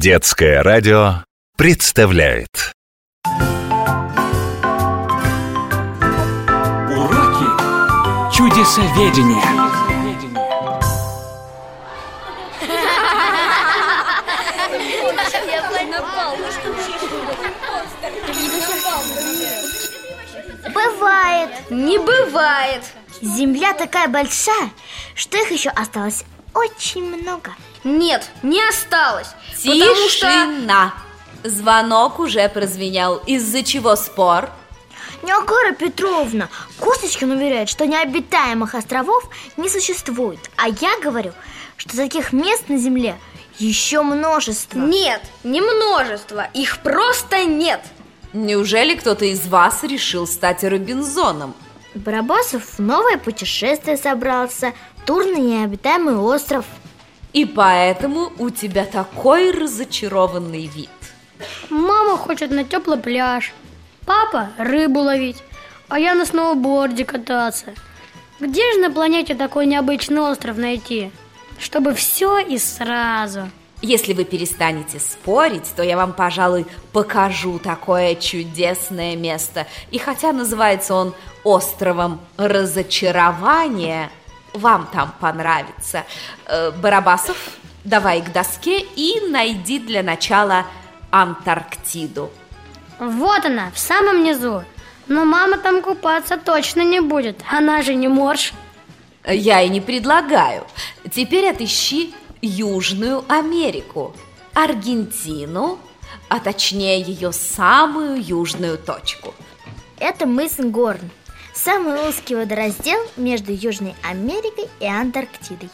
Детское радио представляет Уроки чудесоведения. Бывает. Не бывает. Земля такая большая, что их еще осталось очень много. Нет, не осталось. Потому что... Тишина! Звонок уже прозвенел. Из-за чего спор? Неогора Петровна, Косточкин уверяет, что необитаемых островов не существует. А я говорю, что таких мест на Земле еще множество. Нет, не множество. Их просто нет. Неужели кто-то из вас решил стать Робинзоном? Барабасов в новое путешествие собрался, тур на необитаемый остров. И поэтому у тебя такой разочарованный вид. Мама хочет на теплый пляж, папа рыбу ловить, а я на сноуборде кататься. Где же на планете такой необычный остров найти, чтобы все и сразу? Если вы перестанете спорить, то я вам, пожалуй, покажу такое чудесное место. И хотя называется он островом разочарования, вам там понравится. Э, Барабасов, давай к доске и найди для начала Антарктиду. Вот она, в самом низу. Но мама там купаться точно не будет, она же не морж. Я и не предлагаю. Теперь отыщи Южную Америку, Аргентину, а точнее ее самую южную точку. Это мыс Горн, самый узкий водораздел между Южной Америкой и Антарктидой.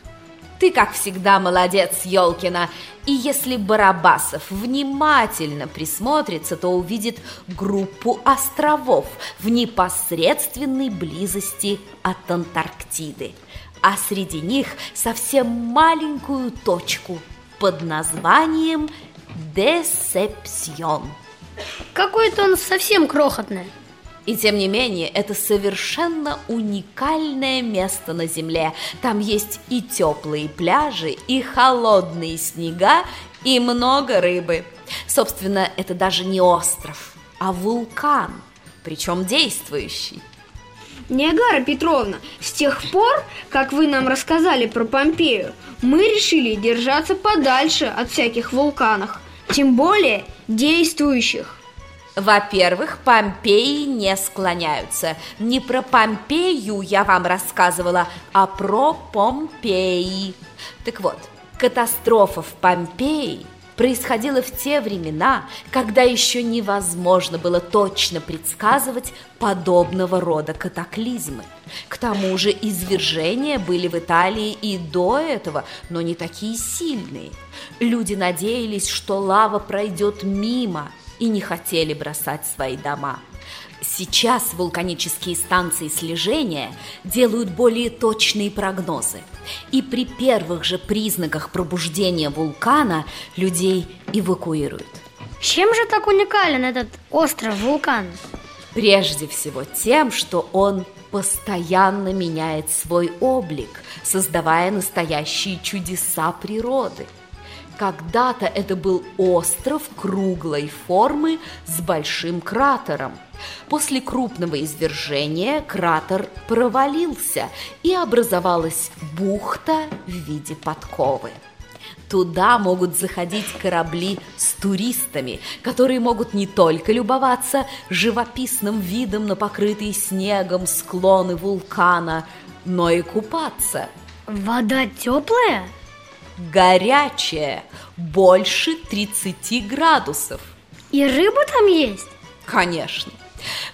Ты, как всегда, молодец, Ёлкина. И если Барабасов внимательно присмотрится, то увидит группу островов в непосредственной близости от Антарктиды. А среди них совсем маленькую точку под названием Десепсьон. Какой-то он совсем крохотный. И тем не менее, это совершенно уникальное место на Земле. Там есть и теплые пляжи, и холодные снега, и много рыбы. Собственно, это даже не остров, а вулкан, причем действующий. Ниагара Петровна, с тех пор, как вы нам рассказали про Помпею, мы решили держаться подальше от всяких вулканов, тем более действующих. Во-первых, Помпеи не склоняются. Не про Помпею я вам рассказывала, а про Помпеи. Так вот, катастрофа в Помпеи происходила в те времена, когда еще невозможно было точно предсказывать подобного рода катаклизмы. К тому же извержения были в Италии и до этого, но не такие сильные. Люди надеялись, что лава пройдет мимо – и не хотели бросать свои дома. Сейчас вулканические станции слежения делают более точные прогнозы. И при первых же признаках пробуждения вулкана людей эвакуируют. Чем же так уникален этот остров-вулкан? Прежде всего тем, что он постоянно меняет свой облик, создавая настоящие чудеса природы – когда-то это был остров круглой формы с большим кратером. После крупного извержения кратер провалился и образовалась бухта в виде подковы. Туда могут заходить корабли с туристами, которые могут не только любоваться живописным видом на покрытые снегом склоны вулкана, но и купаться. Вода теплая? Горячее, больше 30 градусов. И рыба там есть? Конечно.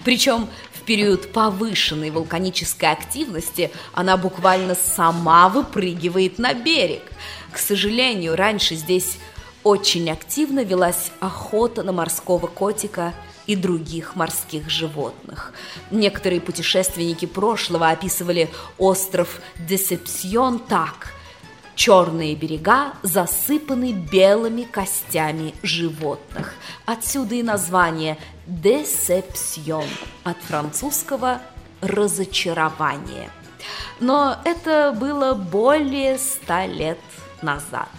Причем в период повышенной вулканической активности она буквально сама выпрыгивает на берег. К сожалению, раньше здесь очень активно велась охота на морского котика и других морских животных. Некоторые путешественники прошлого описывали остров Десепсьон так – Черные берега засыпаны белыми костями животных. Отсюда и название «десепсьон» от французского «разочарование». Но это было более ста лет назад.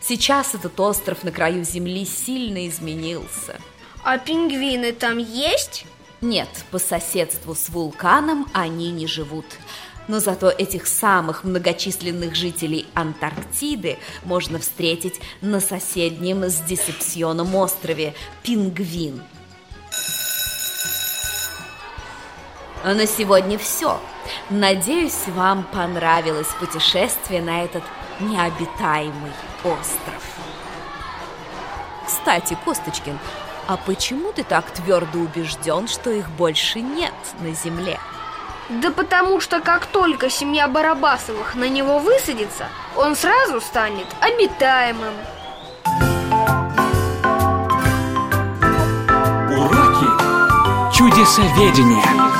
Сейчас этот остров на краю земли сильно изменился. А пингвины там есть? Нет, по соседству с вулканом они не живут. Но зато этих самых многочисленных жителей Антарктиды можно встретить на соседнем с Десепсионом острове Пингвин. А на сегодня все. Надеюсь, вам понравилось путешествие на этот необитаемый остров. Кстати, Косточкин, а почему ты так твердо убежден, что их больше нет на Земле? Да потому что как только семья Барабасовых на него высадится, он сразу станет обитаемым. Уроки чудесоведения.